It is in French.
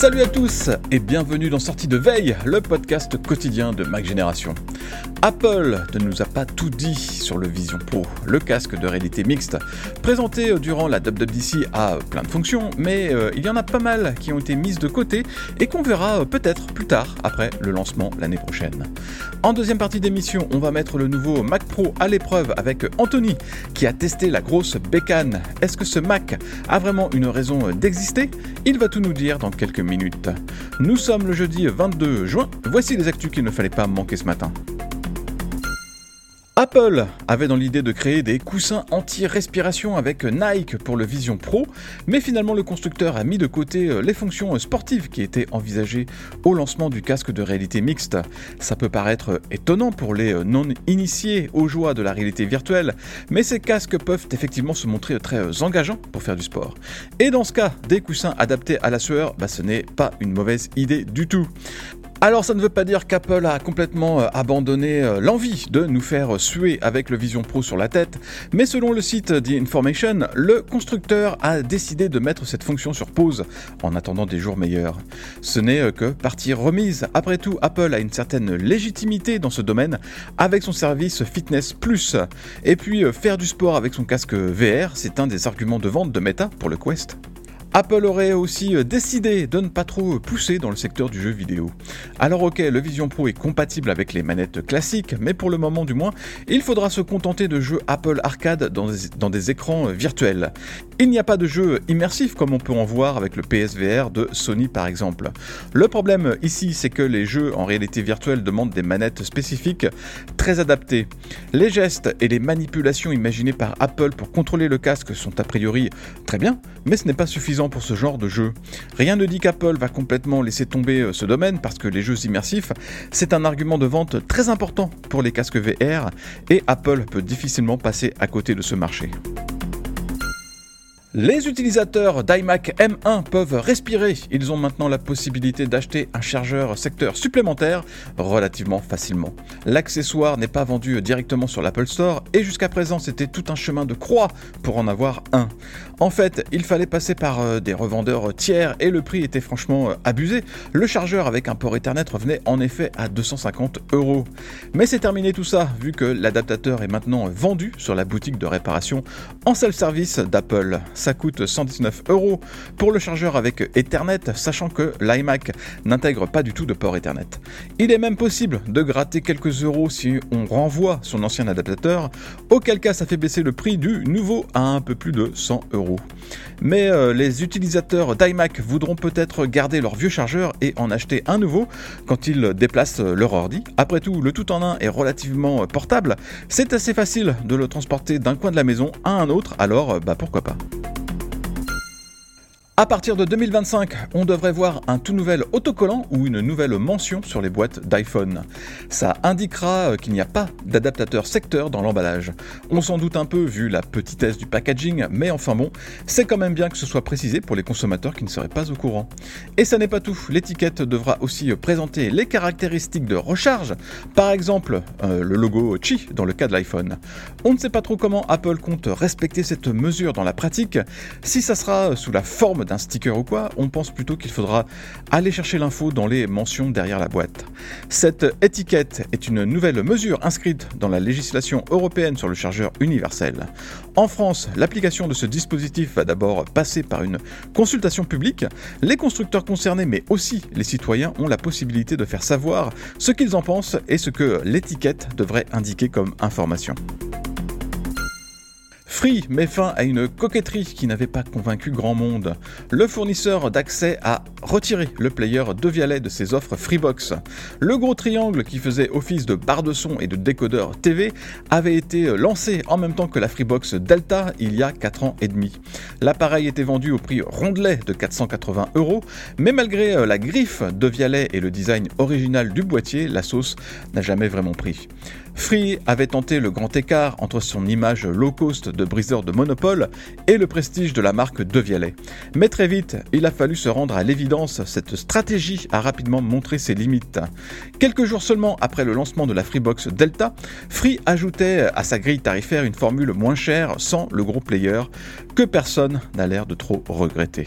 Salut à tous et bienvenue dans Sortie de Veille, le podcast quotidien de Mac Génération. Apple ne nous a pas tout dit sur le Vision Pro, le casque de réalité mixte. Présenté durant la WWDC a plein de fonctions, mais euh, il y en a pas mal qui ont été mises de côté et qu'on verra euh, peut-être plus tard après le lancement l'année prochaine. En deuxième partie d'émission, on va mettre le nouveau Mac Pro à l'épreuve avec Anthony qui a testé la grosse bécane. Est-ce que ce Mac a vraiment une raison d'exister? Il va tout nous dire dans quelques minutes. Nous sommes le jeudi 22 juin, voici les actus qu'il ne fallait pas manquer ce matin. Apple avait dans l'idée de créer des coussins anti-respiration avec Nike pour le Vision Pro, mais finalement le constructeur a mis de côté euh, les fonctions sportives qui étaient envisagées au lancement du casque de réalité mixte. Ça peut paraître étonnant pour les euh, non-initiés aux joies de la réalité virtuelle, mais ces casques peuvent effectivement se montrer très euh, engageants pour faire du sport. Et dans ce cas, des coussins adaptés à la sueur, bah, ce n'est pas une mauvaise idée du tout. Alors ça ne veut pas dire qu'Apple a complètement euh, abandonné euh, l'envie de nous faire suer avec le Vision Pro sur la tête, mais selon le site The Information, le constructeur a décidé de mettre cette fonction sur pause en attendant des jours meilleurs. Ce n'est euh, que partie remise. Après tout, Apple a une certaine légitimité dans ce domaine avec son service Fitness Plus. Et puis faire du sport avec son casque VR, c'est un des arguments de vente de Meta pour le Quest. Apple aurait aussi euh, décidé de ne pas trop pousser dans le secteur du jeu vidéo. Alors ok, le Vision Pro est compatible avec les manettes classiques, mais pour le moment du moins, il faudra se contenter de jeux Apple Arcade dans des, écrans euh, virtuels. Il n'y a pas de jeu immersif comme on peut en voir avec le PSVR de Sony par exemple. Le problème ici, c'est que les jeux en réalité virtuelle demandent des manettes spécifiques très adaptées. Les gestes et les manipulations imaginées par Apple pour contrôler le casque sont a priori très bien, mais ce n'est pas suffisant pour ce genre de jeu. Rien ne dit qu'Apple va complètement laisser tomber euh, ce domaine parce que les jeux immersifs, c'est un argument de vente très important pour les casques VR et Apple peut difficilement passer à côté de ce marché. Les utilisateurs d'iMac M1 peuvent respirer. Ils ont maintenant la possibilité d'acheter un chargeur secteur supplémentaire relativement facilement. L'accessoire n'est pas vendu directement sur l'Apple Store et jusqu'à présent c'était tout un chemin de croix pour en avoir un. En fait, il fallait passer par euh, des revendeurs tiers et le prix était franchement euh, abusé. Le chargeur avec un port Ethernet revenait en effet à 250 euros. Mais c'est terminé tout ça vu que l'adaptateur est maintenant vendu sur la boutique de réparation en self-service d'Apple ça coûte 119 euros pour le chargeur avec Ethernet, sachant que l'iMac n'intègre pas du tout de port Ethernet. Il est même possible de gratter quelques euros si on renvoie son ancien adaptateur, auquel cas ça fait baisser le prix du nouveau à un peu plus de 100 euros. Mais euh, les utilisateurs d'iMac voudront peut-être garder leur vieux chargeur et en acheter un nouveau quand ils déplacent leur ordi. Après tout, le tout en un est relativement portable, c'est assez facile de le transporter d'un coin de la maison à un autre, alors bah pourquoi pas. À partir de 2025, on devrait voir un tout nouvel autocollant ou une nouvelle mention sur les boîtes d'iPhone. Ça indiquera euh, qu'il n'y a pas d'adaptateur secteur dans l'emballage. On s'en doute un peu vu la petitesse du packaging, mais enfin bon, c'est quand même bien que ce soit précisé pour les consommateurs qui ne seraient pas au courant. Et ça n'est pas tout, l'étiquette devra aussi présenter les caractéristiques de recharge, par exemple euh, le logo Qi dans le cas de l'iPhone. On ne sait pas trop comment Apple compte respecter cette mesure dans la pratique, si ça sera sous la forme un sticker ou quoi, on pense plutôt qu'il faudra aller chercher l'info dans les mentions derrière la boîte. Cette étiquette est une nouvelle mesure inscrite dans la législation européenne sur le chargeur universel. En France, l'application de ce dispositif va d'abord passer par une consultation publique. Les constructeurs concernés, mais aussi les citoyens, ont la possibilité de faire savoir ce qu'ils en pensent et ce que l'étiquette devrait indiquer comme information. Free met fin à une coquetterie qui n'avait pas convaincu grand monde. Le fournisseur d'accès a retiré le player Devialet de ses offres Freebox. Le gros triangle qui faisait office de barre de son et de décodeur TV avait été lancé en même temps que la Freebox Delta il y a 4 ans et demi. L'appareil était vendu au prix rondelet de 480 euros, mais malgré la griffe Devialet et le design original du boîtier, la sauce n'a jamais vraiment pris. Free avait tenté le grand écart entre son image low cost de briseur de monopole et le prestige de la marque Devialet. Mais très vite, il a fallu se rendre à l'évidence, cette stratégie a rapidement montré ses limites. Quelques jours seulement après le lancement de la Freebox Delta, Free ajoutait à sa grille tarifaire une formule moins chère sans le gros player que personne n'a l'air de trop regretter.